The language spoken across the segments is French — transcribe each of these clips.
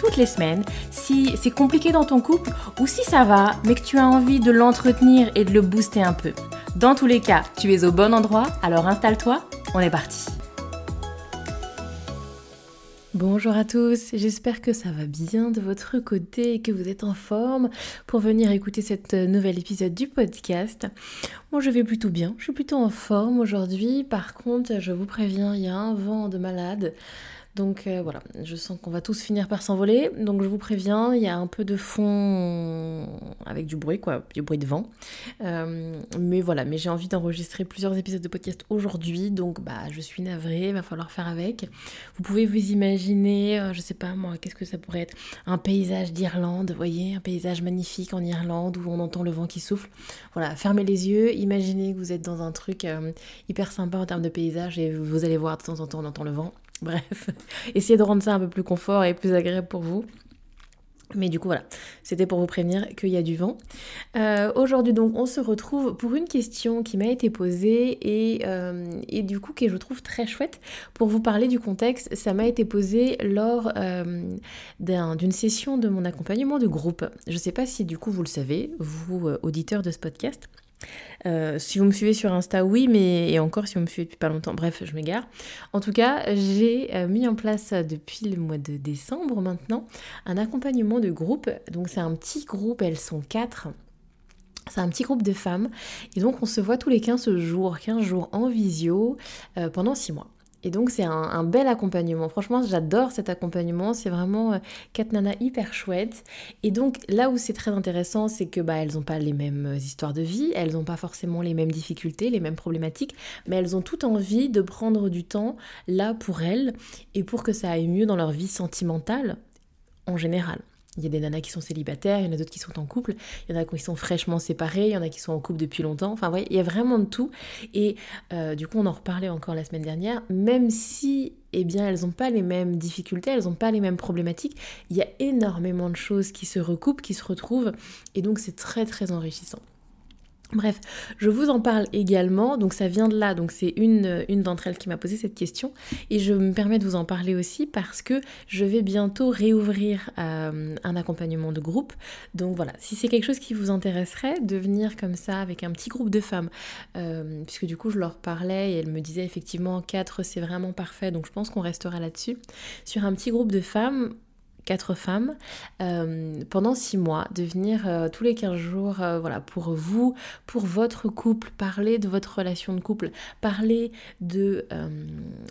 toutes les semaines si c'est compliqué dans ton couple ou si ça va, mais que tu as envie de l'entretenir et de le booster un peu. Dans tous les cas, tu es au bon endroit, alors installe-toi, on est parti. Bonjour à tous, j'espère que ça va bien de votre côté et que vous êtes en forme pour venir écouter cette nouvel épisode du podcast. Moi je vais plutôt bien, je suis plutôt en forme aujourd'hui, par contre je vous préviens, il y a un vent de malade. Donc euh, voilà, je sens qu'on va tous finir par s'envoler. Donc je vous préviens, il y a un peu de fond avec du bruit, quoi, du bruit de vent. Euh, mais voilà, mais j'ai envie d'enregistrer plusieurs épisodes de podcast aujourd'hui, donc bah je suis navrée, il va falloir faire avec. Vous pouvez vous imaginer, euh, je sais pas moi, qu'est-ce que ça pourrait être Un paysage d'Irlande, voyez, un paysage magnifique en Irlande où on entend le vent qui souffle. Voilà, fermez les yeux, imaginez que vous êtes dans un truc hyper sympa en termes de paysage et vous allez voir de temps en temps on entend le vent. Bref, essayez de rendre ça un peu plus confort et plus agréable pour vous. Mais du coup voilà, c'était pour vous prévenir qu'il y a du vent. Euh, aujourd'hui donc on se retrouve pour une question qui m'a été posée et, euh, du coup qui je trouve très chouette pour vous parler du contexte. Ça m'a été posé lors euh, d'une session de mon accompagnement de groupe. Je ne sais pas si du coup vous le savez, vous auditeurs de ce podcast. Euh, si vous me suivez sur Insta, oui, mais et encore si vous me suivez depuis pas longtemps, bref, je m'égare. En tout cas, j'ai euh, mis en place depuis le mois de décembre maintenant un accompagnement de groupe. Donc c'est un petit groupe, elles sont quatre. C'est un petit groupe de femmes et donc on se voit tous les 15 jours, 15 jours en visio euh, pendant 6 mois. Et donc c'est un, bel accompagnement. Franchement, j'adore cet accompagnement. C'est vraiment euh, quatre nanas hyper chouettes. Et donc là où c'est très intéressant, c'est que bah elles n'ont pas les mêmes euh, histoires de vie, elles n'ont pas forcément les mêmes difficultés, les mêmes problématiques, mais elles ont toutes envie de prendre du temps là pour elles et pour que ça aille mieux dans leur vie sentimentale en général. Il y a des nanas qui sont célibataires, il y en a d'autres qui sont en couple, il y en a qui sont fraîchement séparés, il y en a qui sont en couple depuis longtemps. Enfin, voyez, il y a vraiment de tout. Et euh, du coup, on en reparlait encore la semaine dernière. Même si, eh bien, elles n'ont pas les mêmes difficultés, elles n'ont pas les mêmes problématiques, il y a énormément de choses qui se recoupent, qui se retrouvent. Et donc, c'est très, très enrichissant. Bref, je vous en parle également, donc ça vient de là, donc c'est une, une d'entre elles qui m'a posé cette question, et je me permets de vous en parler aussi parce que je vais bientôt réouvrir euh, un accompagnement de groupe, donc voilà, si c'est quelque chose qui vous intéresserait, de venir comme ça avec un petit groupe de femmes, euh, puisque du coup je leur parlais et elles me disaient effectivement 4 c'est vraiment parfait, donc je pense qu'on restera là-dessus, sur un petit groupe de femmes quatre femmes euh, pendant six mois, de venir euh, tous les 15 jours, euh, voilà, pour vous, pour votre couple, parler de votre relation de couple, parler de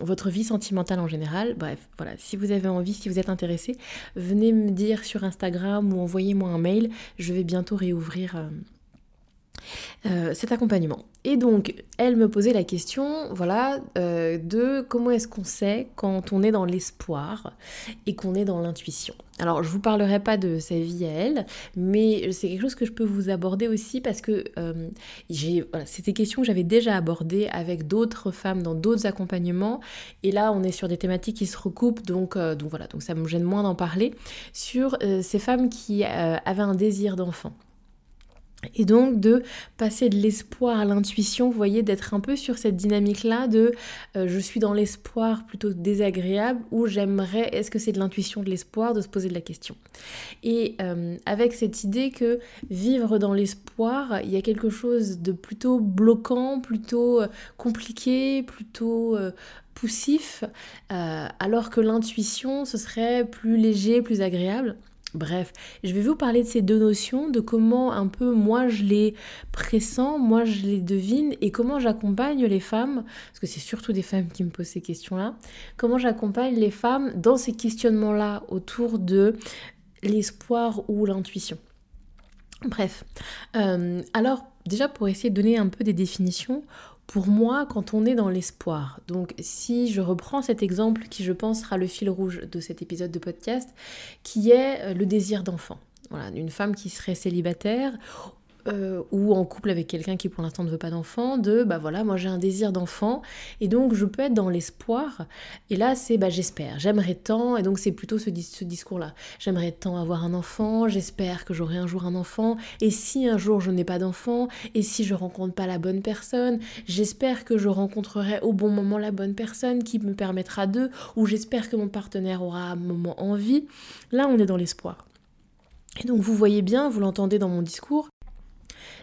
votre vie sentimentale en général. Bref, voilà, si vous avez envie, si vous êtes intéressé, venez me dire sur Instagram ou envoyez-moi un mail. Je vais bientôt réouvrir euh, cet accompagnement. Et donc, elle me posait la question, voilà, euh, de comment est-ce qu'on sait quand on est dans l'espoir et qu'on est dans l'intuition. Alors, je vous parlerai pas de sa vie à elle, mais c'est quelque chose que je peux vous aborder aussi parce que euh, voilà, c'était questions que j'avais déjà abordées avec d'autres femmes dans d'autres accompagnements. Et là, on est sur des thématiques qui se recoupent, donc, donc voilà, donc ça me gêne moins d'en parler sur ces femmes qui avaient un désir d'enfant. Et donc de passer de l'espoir à l'intuition, vous voyez, d'être un peu sur cette dynamique-là de euh, je suis dans l'espoir plutôt désagréable ou j'aimerais, est-ce que c'est de l'intuition, de l'espoir, de se poser de la question? Et euh, avec cette idée que vivre dans l'espoir, il y a quelque chose de plutôt bloquant, plutôt euh, compliqué, plutôt poussif, alors que l'intuition, ce serait plus léger, plus agréable. Bref, je vais vous parler de ces deux notions, de comment un peu moi je les pressens, moi je les devine et comment j'accompagne les femmes, parce que c'est surtout des femmes qui me posent ces questions-là, comment j'accompagne les femmes dans ces questionnements-là autour de l'espoir ou l'intuition. Bref, euh, alors déjà pour essayer de donner un peu des définitions, pour moi, quand on est dans l'espoir, donc si je reprends cet exemple qui je pense sera le fil rouge de cet épisode de podcast, qui est euh, le désir d'enfant. Voilà, une femme qui serait célibataire euh, ou en couple avec quelqu'un qui pour l'instant ne veut pas d'enfant, de bah voilà, moi j'ai un désir d'enfant et donc je peux être dans l'espoir. Et là c'est bah j'espère, j'aimerais tant, et donc c'est plutôt ce, ce discours-là. J'aimerais tant avoir un enfant, j'espère que j'aurai un jour un enfant, et si un jour je n'ai pas d'enfant, et si je rencontre pas la bonne personne, j'espère que je rencontrerai au bon moment la bonne personne qui me permettra de, ou j'espère que mon partenaire aura un moment envie. Là on est dans l'espoir. Et donc vous voyez bien, vous l'entendez dans mon discours,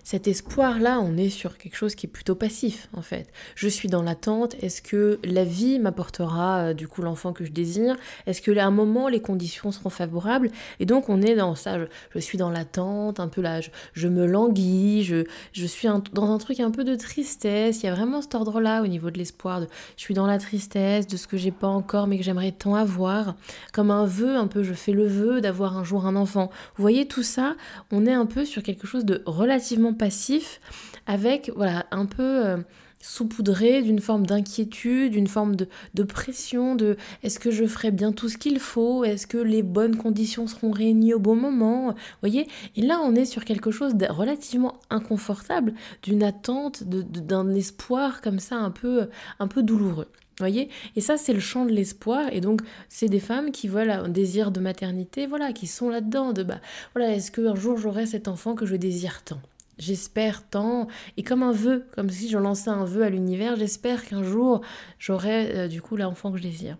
cet espoir-là, on est sur quelque chose qui est plutôt passif en fait. Je suis dans l'attente, est-ce que la vie m'apportera euh, du coup l'enfant que je désire? Est-ce que à un moment les conditions seront favorables? Et donc on est dans ça, je, suis dans l'attente, un peu là, je, me languis, je, je suis dans un truc un peu de tristesse, il y a vraiment cet ordre-là au niveau de l'espoir, je suis dans la tristesse de ce que j'ai pas encore mais que j'aimerais tant avoir, comme un vœu un peu, je fais le vœu d'avoir un jour un enfant. Vous voyez tout ça, on est un peu sur quelque chose de relativement passif avec voilà un peu euh, saupoudré d'une forme d'inquiétude, d'une forme de, pression, de est-ce que je ferai bien tout ce qu'il faut, est-ce que les bonnes conditions seront réunies au bon moment, voyez? Et là on est sur quelque chose de relativement inconfortable, d'une attente, d'un espoir comme ça un peu, un peu douloureux. Voyez? Et ça, c'est le champ de l'espoir. Et donc, c'est des femmes qui veulent un désir de maternité, voilà, qui sont là-dedans. De bah, voilà, est-ce qu'un jour j'aurai cet enfant que je désire tant? J'espère tant, et comme un vœu, comme si je lançais un vœu à l'univers, j'espère qu'un jour j'aurai euh, du coup l'enfant que je désire.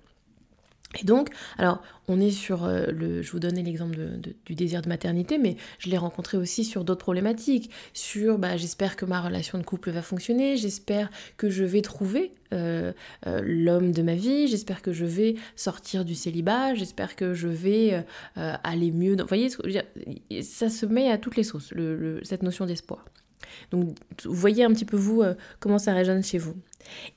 Et donc, alors, on est sur euh, le. Je vous donnais l'exemple du désir de maternité, mais je l'ai rencontré aussi sur d'autres problématiques. Sur, bah, j'espère que ma relation de couple va fonctionner, j'espère que je vais trouver euh, euh, l'homme de ma vie, j'espère que je vais sortir du célibat, j'espère que je vais aller mieux. Vous voyez, ça se met à toutes les sauces, cette notion d'espoir. Donc, vous voyez un petit peu vous comment ça résonne chez vous.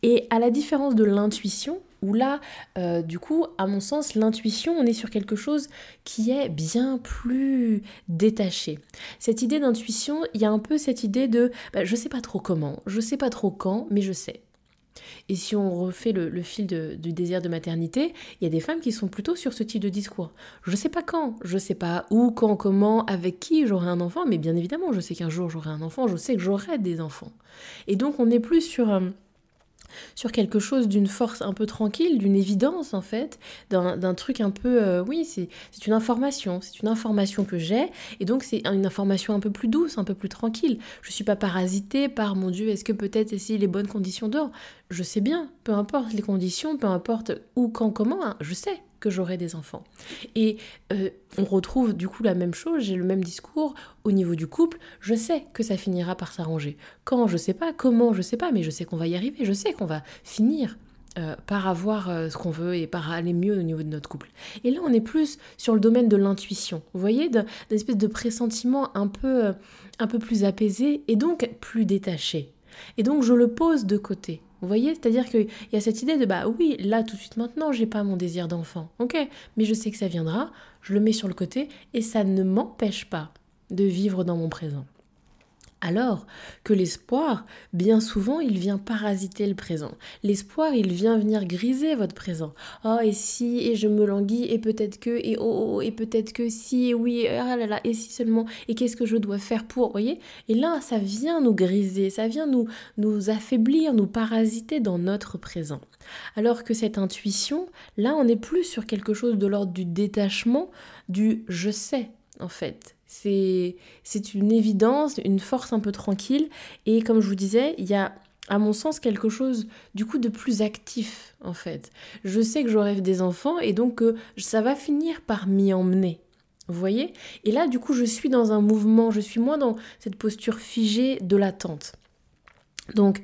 Et à la différence de l'intuition, où là, euh, du coup, à mon sens, l'intuition, on est sur quelque chose qui est bien plus détaché. Cette idée d'intuition, il y a un peu cette idée de bah, je sais pas trop comment, je sais pas trop quand, mais je sais. Et si on refait le, fil du désir de maternité, il y a des femmes qui sont plutôt sur ce type de discours. Je sais pas quand, je sais pas où, quand, comment, avec qui j'aurai un enfant, mais bien évidemment, je sais qu'un jour j'aurai un enfant, je sais que j'aurai des enfants. Et donc on est plus sur... Euh, sur quelque chose d'une force un peu tranquille, d'une évidence en fait, d'un truc un peu, euh, oui, c'est une information, c'est une information que j'ai, et donc c'est une information un peu plus douce, un peu plus tranquille. Je suis pas parasitée par, mon Dieu, est-ce que peut-être essayer les bonnes conditions dehors? Je sais bien, peu importe les conditions, peu importe où, quand, comment, hein, je sais j'aurai des enfants. Et euh, on retrouve du coup la même chose, j'ai le même discours au niveau du couple, je sais que ça finira par s'arranger. Quand, je sais pas, comment, je sais pas, mais je sais qu'on va y arriver, je sais qu'on va finir euh, par avoir euh, ce qu'on veut et par aller mieux au niveau de notre couple. Et là, on est plus sur le domaine de l'intuition, vous voyez, d'une espèce de pressentiment un peu, un peu plus apaisé et donc plus détaché. Et donc, je le pose de côté. Vous voyez? C'est-à-dire qu'il y a cette idée de bah oui, là tout de suite maintenant, j'ai pas mon désir d'enfant. Ok, mais je sais que ça viendra, je le mets sur le côté et ça ne m'empêche pas de vivre dans mon présent. Alors que l'espoir, bien souvent, il vient parasiter le présent. L'espoir, il vient venir griser votre présent. Oh, et si, et je me languis, et peut-être que, et oh, oh, et peut-être que si, et oui, ah là là, et si seulement, et qu'est-ce que je dois faire pour, voyez? Et là, ça vient nous griser, ça vient nous, nous affaiblir, nous parasiter dans notre présent. Alors que cette intuition, là, on n'est plus sur quelque chose de l'ordre du détachement, du je sais, en fait. C'est une évidence, une force un peu tranquille. Et comme je vous disais, il y a à mon sens quelque chose du coup de plus actif en fait. Je sais que j'aurai des enfants et donc euh, ça va finir par m'y emmener. Vous voyez? Et là du coup je suis dans un mouvement, je suis moins dans cette posture figée de l'attente. Donc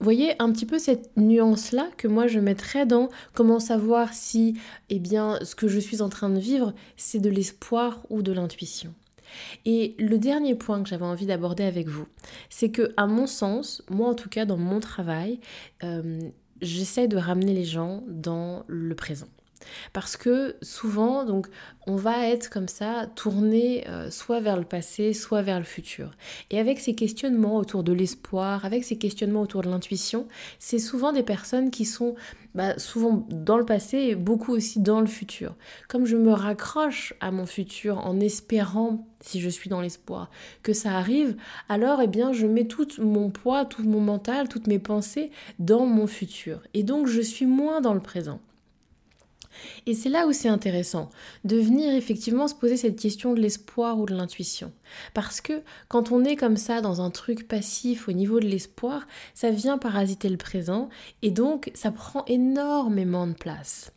vous voyez un petit peu cette nuance-là que moi je mettrais dans comment savoir si eh bien, ce que je suis en train de vivre, c'est de l'espoir ou de l'intuition. Et le dernier point que j'avais envie d'aborder avec vous, c'est que, à mon sens, moi en tout cas dans mon travail, euh, j'essaie de ramener les gens dans le présent. Parce que souvent, donc, on va être comme ça, tourné euh, soit vers le passé, soit vers le futur. Et avec ces questionnements autour de l'espoir, avec ces questionnements autour de l'intuition, c'est souvent des personnes qui sont bah, souvent dans le passé et beaucoup aussi dans le futur. Comme je me raccroche à mon futur en espérant, si je suis dans l'espoir, que ça arrive, alors eh bien je mets tout mon poids, tout mon mental, toutes mes pensées dans mon futur. Et donc je suis moins dans le présent. Et c'est là où c'est intéressant, de venir effectivement se poser cette question de l'espoir ou de l'intuition. Parce que quand on est comme ça dans un truc passif au niveau de l'espoir, ça vient parasiter le présent et donc ça prend énormément de place.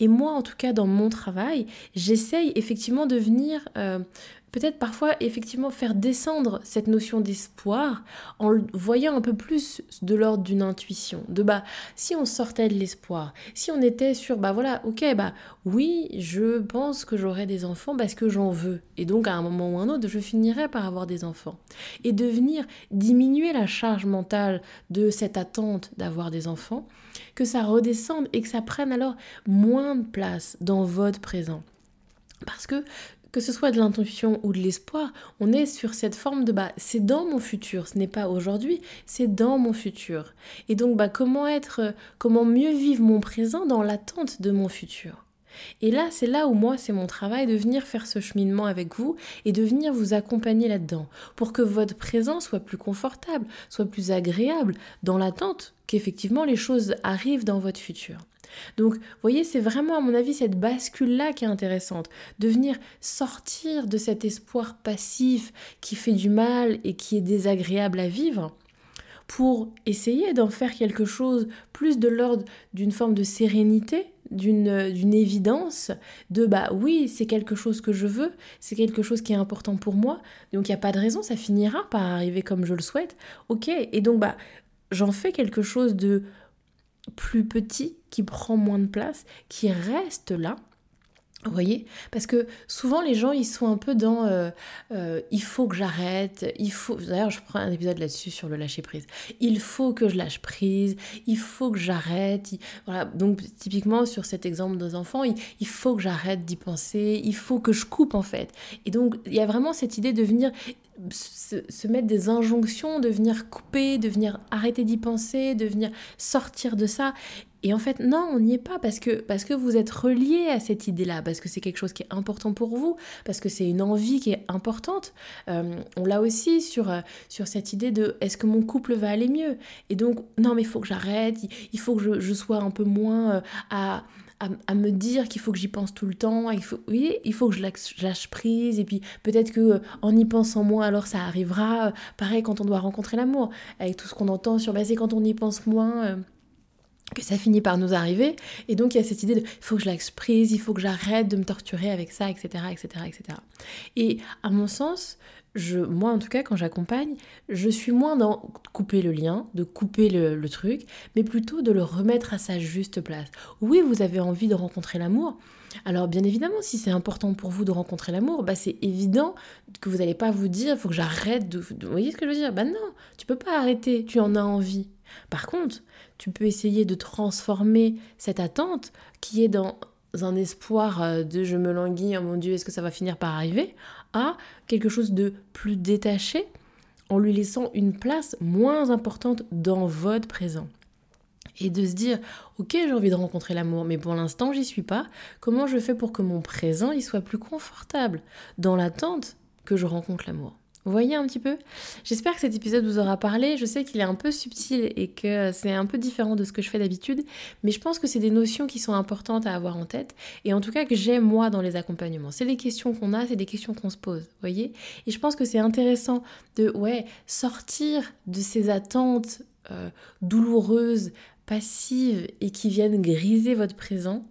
Et moi, en tout cas, dans mon travail, j'essaye effectivement de venir euh, peut-être parfois effectivement faire descendre cette notion d'espoir en voyant un peu plus de l'ordre d'une intuition. De bah, si on sortait de l'espoir, si on était sur, bah voilà, ok, bah oui, je pense que j'aurai des enfants parce que j'en veux. Et donc à un moment ou un autre, je finirai par avoir des enfants. Et de venir diminuer la charge mentale de cette attente d'avoir des enfants, que ça redescende et que ça prenne alors moins de place dans votre présent. Parce que que ce soit de l'intuition ou de l'espoir, on est sur cette forme de bah c'est dans mon futur, ce n'est pas aujourd'hui, c'est dans mon futur. Et donc bah comment être euh, comment mieux vivre mon présent dans l'attente de mon futur? Et là, c'est là où moi, c'est mon travail de venir faire ce cheminement avec vous et de venir vous accompagner là-dedans pour que votre présent soit plus confortable, soit plus agréable dans l'attente qu'effectivement les choses arrivent dans votre futur. Donc, vous voyez, c'est vraiment, à mon avis, cette bascule-là qui est intéressante. De venir sortir de cet espoir passif qui fait du mal et qui est désagréable à vivre pour essayer d'en faire quelque chose plus de l'ordre d'une forme de sérénité, d'une évidence, de bah oui, c'est quelque chose que je veux, c'est quelque chose qui est important pour moi, donc il n'y a pas de raison, ça finira par arriver comme je le souhaite, ok, et donc bah j'en fais quelque chose de plus petit, qui prend moins de place, qui reste là. Vous voyez Parce que souvent les gens ils sont un peu dans euh, euh, il faut que j'arrête, il faut. D'ailleurs, je prends un épisode là-dessus sur le lâcher prise. Il faut que je lâche prise, il faut que j'arrête. Voilà. Donc, typiquement sur cet exemple des enfants, il, il faut que j'arrête d'y penser, il faut que je coupe en fait. Et donc, il y a vraiment cette idée de venir se, mettre des injonctions, de venir couper, de venir arrêter d'y penser, de venir sortir de ça. Et en fait, non, on n'y est pas parce que, parce que vous êtes relié à cette idée-là, parce que c'est quelque chose qui est important pour vous, parce que c'est une envie qui est importante. Euh, on l'a aussi sur, euh, sur cette idée de est-ce que mon couple va aller mieux? Et donc, non, mais il faut que j'arrête, il faut que je, sois un peu moins euh, à à, me dire qu'il faut que j'y pense tout le temps, il faut, il faut que je lâche, prise, et puis peut-être que en y pensant moins, alors ça arrivera. Pareil quand on doit rencontrer l'amour, avec tout ce qu'on entend sur, bah, c'est quand on y pense moins. Que ça finit par nous arriver. Et donc il y a cette idée de il faut que je lâche prise, il faut que j'arrête de me torturer avec ça, etc. etc., etc. Et à mon sens, moi en tout cas, quand j'accompagne, je suis moins dans couper le lien, de couper le, truc, mais plutôt de le remettre à sa juste place. Oui, vous avez envie de rencontrer l'amour. Alors bien évidemment, si c'est important pour vous de rencontrer l'amour, bah c'est évident que vous n'allez pas vous dire, il faut que j'arrête de, Vous voyez ce que je veux dire? Bah non, tu peux pas arrêter, tu en as envie. Par contre, tu peux essayer de transformer cette attente qui est dans un espoir euh, de je me languis, oh mon Dieu, est-ce que ça va finir par arriver, à quelque chose de plus détaché en lui laissant une place moins importante dans votre présent. Et de se dire, ok, j'ai envie de rencontrer l'amour, mais pour l'instant, j'y suis pas. Comment je fais pour que mon présent il soit plus confortable dans l'attente que je rencontre l'amour? Vous voyez un petit peu? J'espère que cet épisode vous aura parlé. Je sais qu'il est un peu subtil et que c'est un peu différent de ce que je fais d'habitude, mais je pense que c'est des notions qui sont importantes à avoir en tête et en tout cas que j'aime moi dans les accompagnements. C'est des questions qu'on a, c'est des questions qu'on se pose, vous voyez? Et je pense que c'est intéressant de ouais, sortir de ces attentes euh, douloureuses, passives et qui viennent griser votre présent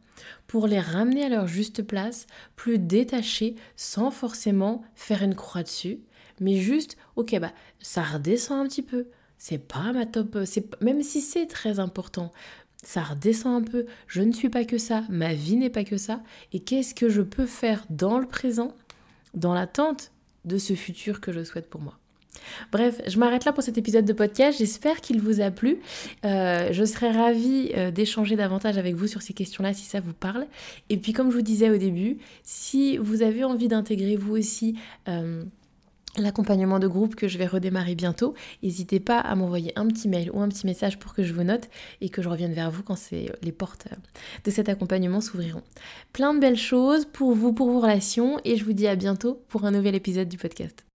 pour les ramener à leur juste place, plus détachées, sans forcément faire une croix dessus, mais juste, ok, bah ça redescend un petit peu. C'est pas ma top, c'est même si c'est très important, ça redescend un peu. Je ne suis pas que ça, ma vie n'est pas que ça. Et qu'est-ce que je peux faire dans le présent, dans l'attente de ce futur que je souhaite pour moi? Bref, je m'arrête là pour cet épisode de podcast. J'espère qu'il vous a plu. Euh, je serais ravie euh, d'échanger davantage avec vous sur ces questions-là si ça vous parle. Et puis comme je vous disais au début, si vous avez envie d'intégrer vous aussi... Euh, l'accompagnement de groupe que je vais redémarrer bientôt. N'hésitez pas à m'envoyer un petit mail ou un petit message pour que je vous note et que je revienne vers vous quand les portes de cet accompagnement s'ouvriront. Plein de belles choses pour vous, pour vos relations et je vous dis à bientôt pour un nouvel épisode du podcast.